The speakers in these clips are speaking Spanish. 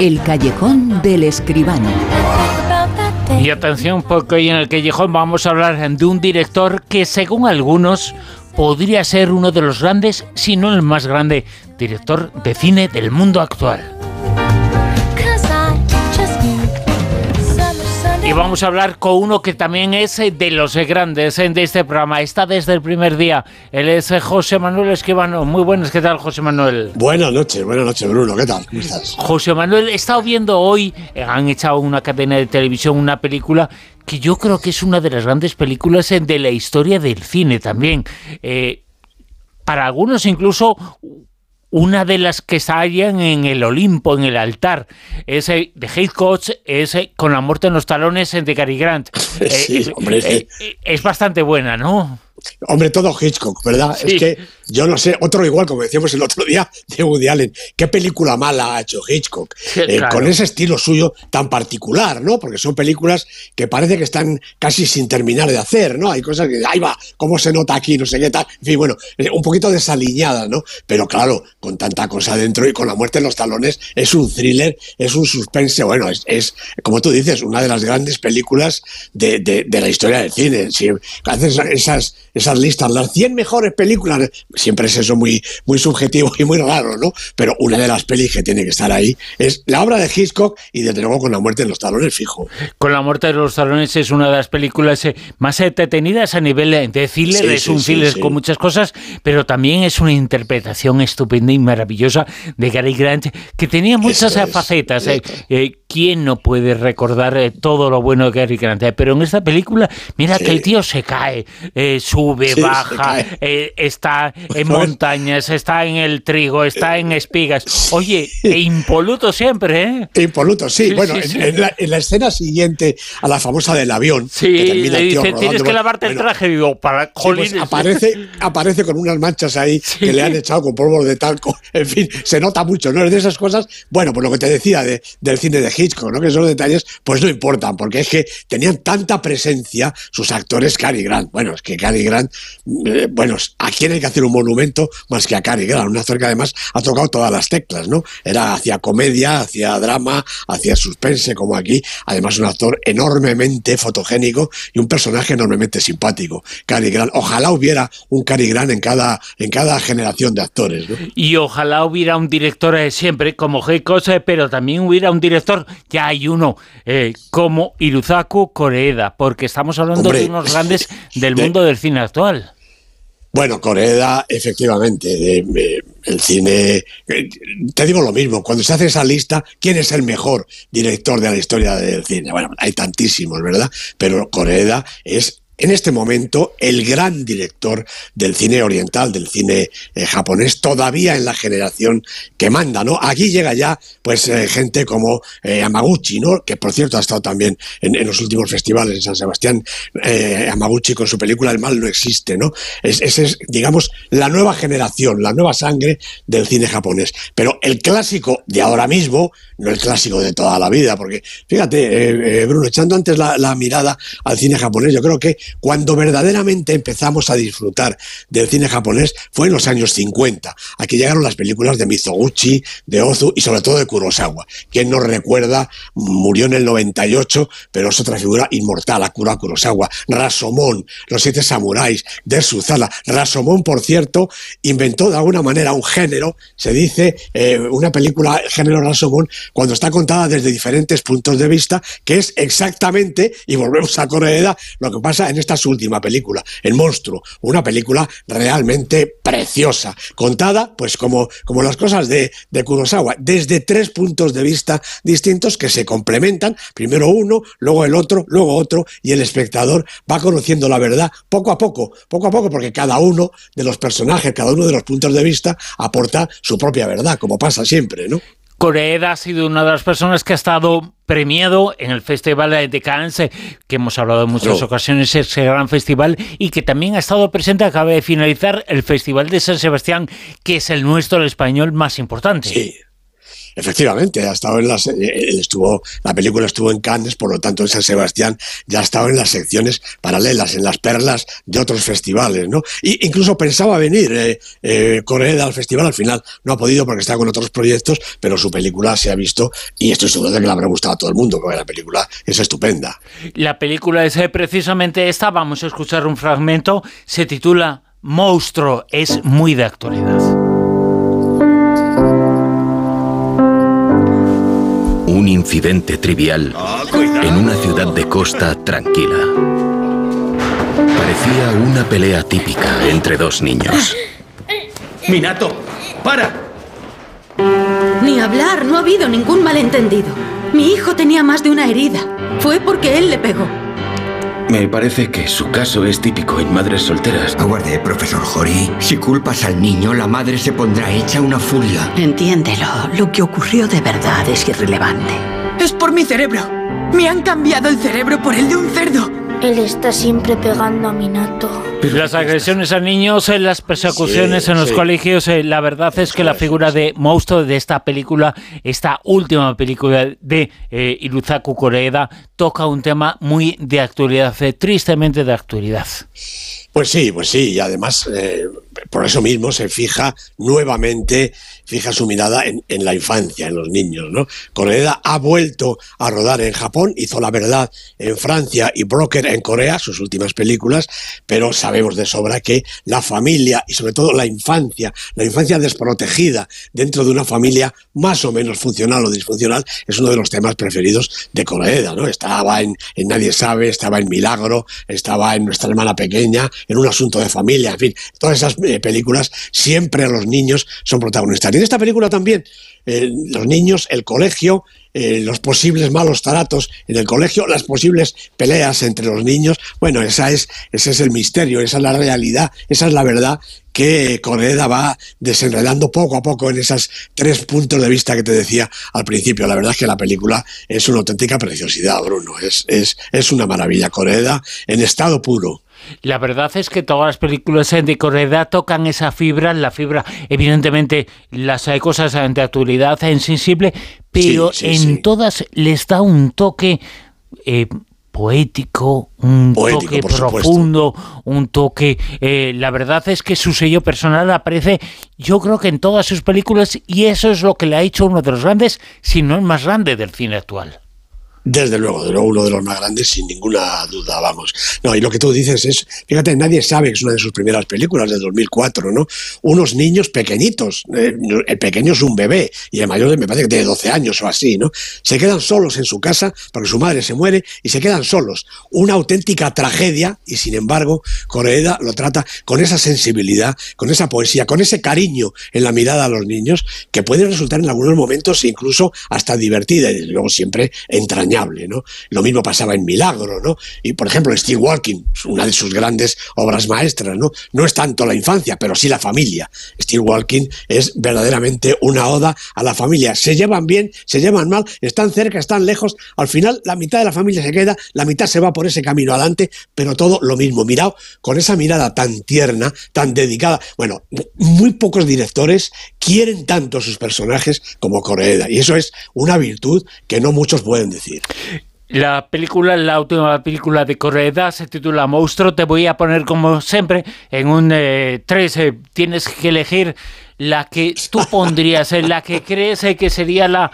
El callejón del escribano. Y atención porque hoy en el callejón vamos a hablar de un director que según algunos podría ser uno de los grandes, si no el más grande, director de cine del mundo actual. Y vamos a hablar con uno que también es eh, de los grandes eh, de este programa. Está desde el primer día. Él es eh, José Manuel Esquivano. Muy buenas, ¿qué tal, José Manuel? Buenas noches, buenas noches, Bruno. ¿Qué tal? ¿Cómo estás? José Manuel, he estado viendo hoy, han echado una cadena de televisión, una película que yo creo que es una de las grandes películas de la historia del cine también. para algunos incluso una de las que salen en el Olimpo, en el altar, ese de Hitchcock, es con la muerte en los talones de Cary Grant. Sí, hombre, eh, eh, es bastante buena, ¿no? Hombre, todo Hitchcock, ¿verdad? Es que yo no sé, otro igual, como decíamos el otro día, de Woody Allen. ¿Qué película mala ha hecho Hitchcock? Eh, con ese estilo suyo tan particular, ¿no? Porque son películas que parece que están casi sin terminar de hacer, ¿no? Hay cosas que, ahí va, ¿cómo se nota aquí? No sé qué tal. En fin, bueno, eh, un poquito desaliñadas, ¿no? Pero claro, con tanta cosa dentro y con la muerte en los talones, es un thriller, es un suspense, bueno, es, como tú dices, una de las grandes películas de, la historia del cine. Si haces esas esas listas, las 100 mejores películas, siempre es eso muy, muy subjetivo y muy raro, ¿no? Pero una de las pelis que tiene que estar ahí es la obra de Hitchcock y desde luego con la muerte de los talones fijo. Con la muerte de los talones es una de las películas eh, más entretenidas a nivel de thriller, es un thriller con muchas cosas, pero también es una interpretación estupenda y maravillosa de Gary Grant que tenía muchas facetas. Eh, eh, ¿Quién no puede recordar todo lo bueno de Gary Grant? pero en esta película, mira que el tío se cae, su sube, baja, está en montañas, está en el trigo, está en espigas. Oye, e impoluto siempre, ¿eh? Impoluto, sí. bueno, en, la, escena siguiente a la famosa del avión, sí, le dice, tienes que lavarte el traje, digo, para pues aparece, aparece con unas manchas ahí que le han echado con polvo de talco. En fin, se nota mucho, ¿no? Es de esas cosas, bueno, pues lo que te decía de, del cine de Hitchcock, ¿no? Que esos detalles, pues no importan, porque es que tenían tanta presencia sus actores Cary Grant. Bueno, es que Cary Grant eh, bueno, ¿a quién hay que hacer un monumento más que a Cary Grant? Un actor que además ha tocado todas las teclas, ¿no? Era hacia comedia, hacia drama, hacia suspense, como aquí. Además, un actor enormemente fotogénico y un personaje enormemente simpático. Cary Grant. Ojalá hubiera un Cary Grant en cada, en cada generación de actores, Y ojalá hubiera un director eh, siempre como Heiko, pero también hubiera un director, ya hay uno, eh, como Iruzaku Koreeda, porque estamos hablando de unos grandes del mundo del cine actual. Bueno, Corea, efectivamente, el cine, eh, te digo lo mismo, cuando se hace esa lista, ¿quién es el mejor director de la historia del cine? Bueno, hay tantísimos, ¿verdad? Pero Corea es en este momento el gran director del cine oriental, del cine eh, japonés, todavía en la generación que manda, ¿no? Aquí llega ya, pues, eh, gente como eh, Amaguchi, ¿no? Que por cierto ha estado también en, los últimos festivales en San Sebastián, Amaguchi con su película El mal no existe, ¿no? Esa es, es, digamos, la nueva generación, la nueva sangre del cine japonés. Pero el clásico de ahora mismo, no el clásico de toda la vida, porque, fíjate, Bruno, echando antes la, la mirada al cine japonés, yo creo que cuando verdaderamente empezamos a disfrutar del cine japonés fue en los años 50. Aquí llegaron las películas de Mizoguchi, de Ozu y sobre todo de Kurosawa. Quien nos recuerda, murió en el 98, pero es otra figura inmortal, Akira Kurosawa. Rasomón, Los Siete Samuráis, de Suzala. Rasomón, por cierto, inventó de alguna manera un género, se dice, eh, una película, género Rasomón, cuando está contada desde diferentes puntos de vista, que es exactamente, y volvemos a Corea, lo que pasa en esta su última película, El monstruo, una película realmente preciosa, contada pues como, como las cosas de, de Kurosawa, desde tres puntos de vista distintos que se complementan, primero uno, luego el otro, luego otro, y el espectador va conociendo la verdad poco a poco, poco a poco, porque cada uno de los personajes, cada uno de los puntos de vista aporta su propia verdad, como pasa siempre, ¿no? Corea ha sido una de las personas que ha estado premiado en el Festival de Cannes, que hemos hablado en muchas ocasiones, ese gran festival, y que también ha estado presente, acaba de finalizar, el Festival de San Sebastián, que es el nuestro, el español más importante. Sí. Efectivamente, ha estado en las, eh, estuvo, la película estuvo en Cannes, por lo tanto en San Sebastián ya ha estado en las secciones paralelas, en las perlas de otros festivales, ¿no? Y incluso pensaba venir eh, eh al festival, al final no ha podido porque está con otros proyectos, pero su película se ha visto y estoy seguro de que le habrá gustado a todo el mundo, porque la película es estupenda. La película es precisamente esta, vamos a escuchar un fragmento, se titula Monstruo, es muy de actualidad. Un incidente trivial en una ciudad de costa tranquila. Parecía una pelea típica entre dos niños. Minato, para. Ni hablar, no ha habido ningún malentendido. Mi hijo tenía más de una herida. Fue porque él le pegó. Me parece que su caso es típico en madres solteras. Aguarde, profesor Hori. Si culpas al niño, la madre se pondrá hecha una furia. Entiéndelo. Lo que ocurrió de verdad es irrelevante. Es por mi cerebro. Me han cambiado el cerebro por el de un cerdo. Él está siempre pegando a Minato. Las agresiones a niños, en las persecuciones en los colegios, eh, la verdad es que la figura de monstruo de esta película, esta última película de eh, Iruzaku Koreeda, toca un tema muy de actualidad, eh, tristemente de actualidad. Pues sí, pues sí, y además eh, por eso mismo se fija nuevamente, fija su mirada en, la infancia, en los niños. ¿no? Koreeda ha vuelto a rodar en Japón, hizo La Verdad en Francia y Broker en Corea, sus últimas películas, pero sabemos de sobra que la familia y sobre todo la infancia, la infancia desprotegida dentro de una familia más o menos funcional o disfuncional, es uno de los temas preferidos de Koreeda. ¿no? Estaba en, en Nadie Sabe, estaba en Milagro, estaba en Nuestra Hermana Pequeña, en un asunto de familia, en fin, todas esas eh, películas siempre los niños son protagonistas. Y en esta película también, eh, los niños, el colegio, eh, los posibles malos tratos en el colegio, las posibles peleas entre los niños. Bueno, esa es, ese es el misterio, esa es la realidad, esa es la verdad que Coreda va desenredando poco a poco en esos tres puntos de vista que te decía al principio. La verdad es que la película es una auténtica preciosidad, Bruno. Es, es, es una maravilla. Coreda en estado puro. La verdad es que todas las películas de Correa tocan esa fibra, la fibra, evidentemente, las hay cosas de actualidad sensible, pero en todas les da un toque eh, poético, un toque profundo, un toque... Eh, la verdad es que su sello personal aparece, yo creo que en todas sus películas, y eso es lo que le ha hecho uno de los grandes, si no el más grande del cine actual. Desde luego, de luego uno de los más grandes, sin ninguna duda, vamos. No, y lo que tú dices es, fíjate, nadie sabe que es una de sus primeras películas de 2004, ¿no? Unos niños pequeñitos, eh, el pequeño es un bebé y el mayor me parece que tiene 12 años o así, ¿no? Se quedan solos en su casa porque su madre se muere y se quedan solos. Una auténtica tragedia y sin embargo, Coreeda lo trata con esa sensibilidad, con esa poesía, con ese cariño en la mirada a los niños que puede resultar en algunos momentos incluso hasta divertida y luego siempre ¿no? Lo mismo pasaba en Milagro, ¿no? Y por ejemplo, Steve Walking, una de sus grandes obras maestras, ¿no? No es tanto la infancia, pero sí la familia. Steve Walking es verdaderamente una oda a la familia. Se llevan bien, se llevan mal, están cerca, están lejos. Al final, la mitad de la familia se queda, la mitad se va por ese camino adelante, pero todo lo mismo. Mirado con esa mirada tan tierna, tan dedicada. Bueno, muy pocos directores quieren tanto sus personajes como Coreeda. Y eso es una virtud que no muchos pueden decir. La película, la última película de Correa se titula Monstruo. Te voy a poner como siempre en un 3. Eh, eh, tienes que elegir la que tú pondrías, en la que crees que sería la,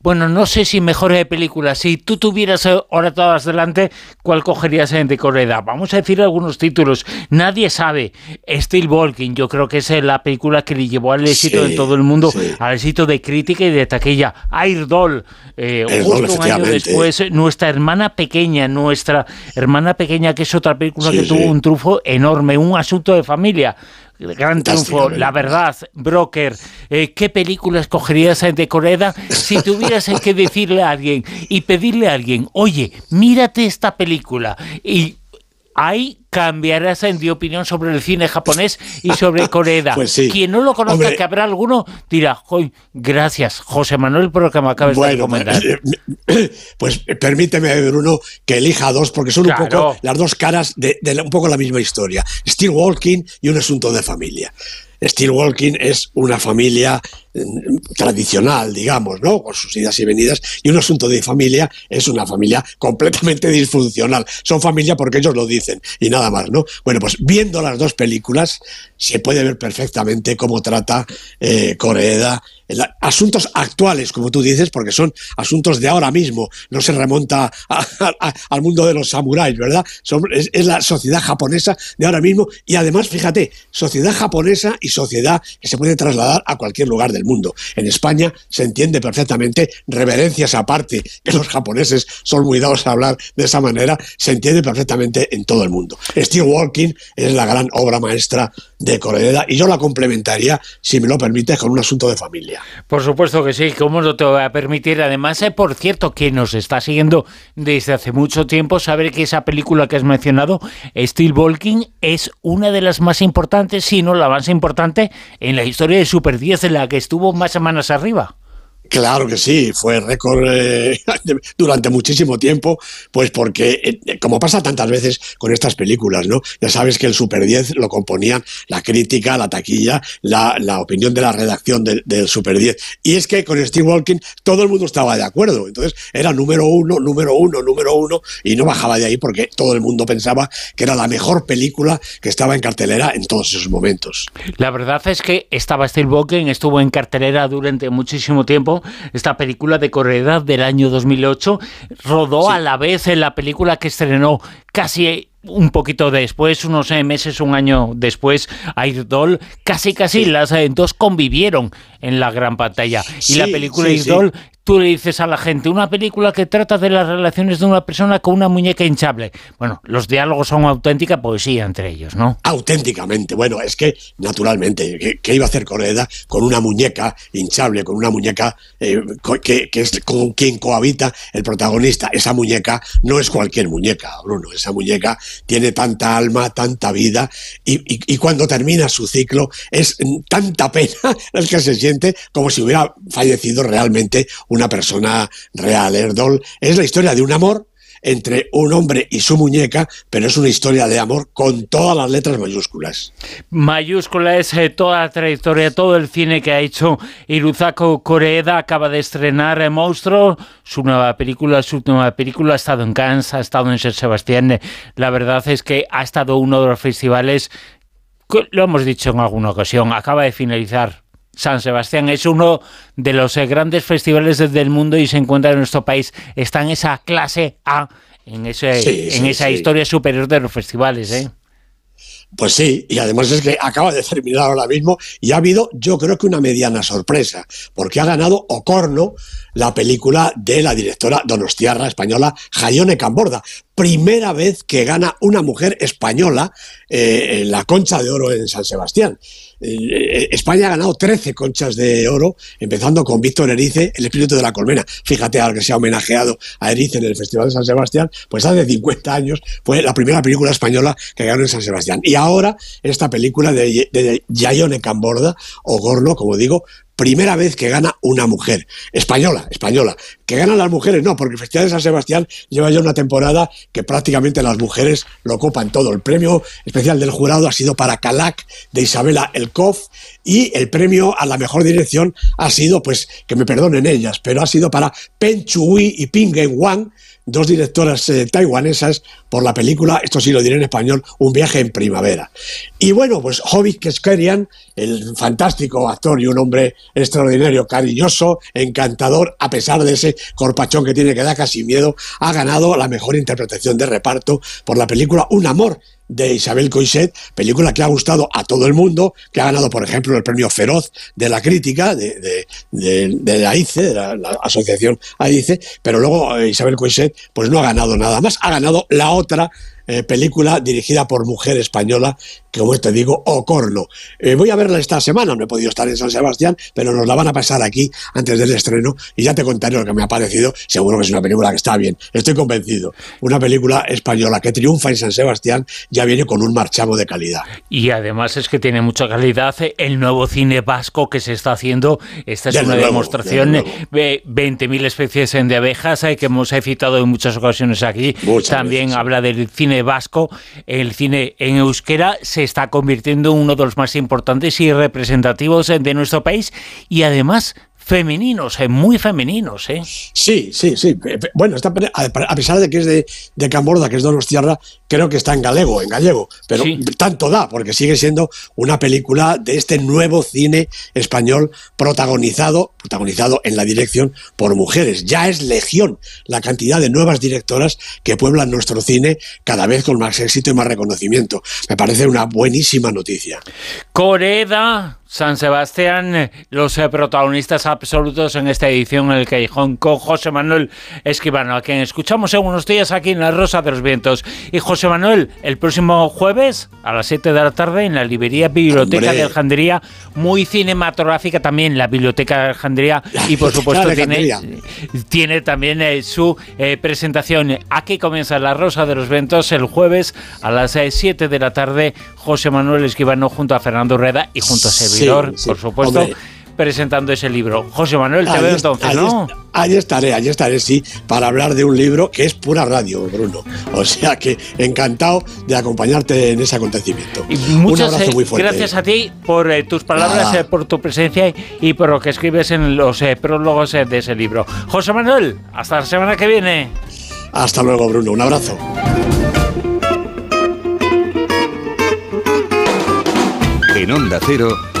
bueno, no sé si mejor de película, si tú tuvieras ahora todas delante, ¿cuál cogerías en Correa? Vamos a decir algunos títulos. Nadie sabe. Steel Walking, yo creo que es la película que le llevó al éxito de todo el mundo, al éxito de crítica y de taquilla. Air Doll, eh, justo un año después, nuestra hermana pequeña, nuestra hermana pequeña, que es otra película que tuvo un trufo enorme, un asunto de familia gran triunfo, la verdad, Broker, eh, ¿qué película escogerías de Coreda si tuvieras que decirle a alguien y pedirle a alguien, oye, mírate esta película y ahí cambiarás de opinión sobre el cine japonés y sobre Corea. Pues Quien no lo conozca, que habrá alguno, dirá, gracias, José Manuel, por lo que me acabas de recomendar. Eh, eh, pues permíteme, Bruno, que elija dos, porque son un poco las dos caras de, un poco la misma historia. Steel Walking y un asunto de familia. Steel Walking es una familia mm, tradicional, digamos, ¿no? Con sus idas y venidas. Y un asunto de familia es una familia completamente disfuncional. Son familia porque ellos lo dicen y nada más, ¿no? Bueno, pues viendo las dos películas se puede ver perfectamente cómo trata eh, Coreeda asuntos actuales, como tú dices, porque son asuntos de ahora mismo, no se remonta al mundo de los samuráis, ¿verdad? es, la sociedad japonesa de ahora mismo y además, fíjate, sociedad japonesa y sociedad que se puede trasladar a cualquier lugar del mundo. En España se entiende perfectamente, reverencias aparte, que los japoneses son muy dados a hablar de esa manera, se entiende perfectamente en todo el mundo. Steel Walking es la gran obra maestra de Corea y yo la complementaría, si me lo permites, con un asunto de familia. Por supuesto que sí, ¿cómo no te voy a permitir? Además, eh, por cierto, que nos está siguiendo desde hace mucho tiempo, saber que esa película que has mencionado, Steel Walking, es una de las más importantes, si no la más importante, en la historia de Super 10, en la que estuvo más semanas arriba. Claro que sí, fue récord eh, durante muchísimo tiempo, pues porque, eh, como pasa tantas veces con estas películas, ¿no? Ya sabes que el Super 10 lo componían la crítica, la taquilla, la, opinión de la redacción del, Super 10. Y es que con Steve Walking todo el mundo estaba de acuerdo. Entonces era número uno, número uno, número uno, y no bajaba de ahí porque todo el mundo pensaba que era la mejor película que estaba en cartelera en todos esos momentos. La verdad es que estaba Steve Walking, estuvo en cartelera durante muchísimo tiempo esta película de Corredad del año 2008, rodó a la vez en la película que estrenó casi un poquito después, unos meses, un año después, Airdol, casi casi las eh, dos convivieron en la gran pantalla. y la película Airdol tú le dices a la gente una película que trata de las relaciones de una persona con una muñeca hinchable. Bueno, los diálogos son auténtica poesía entre ellos, ¿no? Auténticamente. Bueno, es que, naturalmente, ¿qué, iba a hacer Coreda con una muñeca hinchable, con una muñeca eh, que, es con quien cohabita el protagonista? Esa muñeca no es cualquier muñeca, Bruno. Esa muñeca tiene tanta alma, tanta vida, y, y cuando termina su ciclo es tanta pena el que se siente como si hubiera fallecido realmente un una persona real. Erdol es la historia de un amor entre un hombre y su muñeca, pero es una historia de amor con todas las letras mayúsculas. Mayúscula es eh, toda la trayectoria, todo el cine que ha hecho Iruzako Koreeda. Acaba de estrenar eh, Monstruo, su nueva película, su última película. Ha estado en Cannes, ha estado en San Sebastián. La verdad es que ha estado uno de los festivales, lo hemos dicho en alguna ocasión, acaba de finalizar San Sebastián es uno de los eh, grandes festivales del mundo y se encuentra en nuestro país. Está en esa clase A, en, ese, en esa historia superior de los festivales. ¿eh? Pues sí, y además es que acaba de terminar ahora mismo y ha habido, yo creo que una mediana sorpresa, porque ha ganado Ocorno, la película de la directora donostiarra española Jayone Camborda. Primera vez que gana una mujer española eh, en la concha de oro en San Sebastián. Eh, España ha ganado 13 conchas de oro, empezando con Víctor Erice, el espíritu de la colmena. Fíjate, ahora que se ha homenajeado a Erice en el Festival de San Sebastián, pues hace 50 años fue la primera película española que ganó en San Sebastián. Y ahora esta película de, de Yayone Camborda, o Gorno, como digo, primera vez que gana una mujer, española, española. Que ganan las mujeres, no, porque el Festival de San Sebastián lleva ya una temporada que prácticamente las mujeres lo ocupan todo. El premio especial del jurado ha sido para Calac de Isabela Elkoff y el premio a la mejor dirección ha sido, pues, que me perdonen ellas, pero ha sido para Pen Chui y Ping Wang, dos directoras eh, taiwanesas por la película, esto sí lo diré en español, Un viaje en primavera. Y bueno, pues Hobbit Keskerian, el fantástico actor y un hombre extraordinario, cariñoso, encantador, a pesar de ese corpachón que tiene que da casi miedo, ha ganado la mejor interpretación de reparto por la película Un amor de Isabel Coixet, película que ha gustado a todo el mundo, que ha ganado, por ejemplo, el premio Feroz de la crítica de, de, la ICE, de la, asociación AICE, pero luego eh, Isabel Coixet pues no ha ganado nada más, ha ganado la otra eh, película dirigida por mujer española, que como te digo, Ocorno. Eh, voy a verla esta semana, no he podido estar en San Sebastián, pero nos la van a pasar aquí antes del estreno y ya te contaré lo que me ha parecido. Seguro que es una película que está bien, estoy convencido. Una película española que triunfa en San Sebastián ya viene con un marchamo de calidad. Y además es que tiene mucha calidad el nuevo cine vasco que se está haciendo. Esta es una demostración de 20.000 especies de abejas eh, que hemos citado en muchas ocasiones aquí. También habla del cine vasco, el cine en euskera, se está convirtiendo en uno de los más importantes y representativos de nuestro país y además femeninos, eh, muy femeninos, ¿eh? Sí, sí, sí. Bueno, está, a pesar de que es de, de Camborda, que es Donostiarra, creo que está en galego, en gallego, pero tanto da, porque sigue siendo una película de este nuevo cine español protagonizado, protagonizado en la dirección por mujeres. Ya es legión la cantidad de nuevas directoras que pueblan nuestro cine cada vez con más éxito y más reconocimiento. Me parece una buenísima noticia. Coreda, San Sebastián, los eh, protagonistas absolutos en esta edición en el Callejón con José Manuel Esquivano, a quien escuchamos en unos días aquí en La Rosa de los Vientos. Y José Manuel, el próximo jueves a las 7 de la tarde en la librería Biblioteca de Alejandría, muy cinematográfica también la Biblioteca de Alejandría y por supuesto tiene, tiene también eh, su eh, presentación. Aquí comienza La Rosa de los Vientos el jueves a las 7 de la tarde. José Manuel Esquivano junto a Fernando Rueda y junto a Sevilla por supuesto. Presentando ese libro. José Manuel, te veo entonces, ¿no? Allí estaré, allí estaré, sí, para hablar de un libro que es pura radio, Bruno. O sea que encantado de acompañarte en ese acontecimiento. Y muchas un muy fuerte. gracias a ti por eh, tus palabras, eh, por tu presencia y por lo que escribes en los eh, prólogos de ese libro. José Manuel, hasta la semana que viene. Hasta luego, Bruno. Un abrazo. En Onda Cero.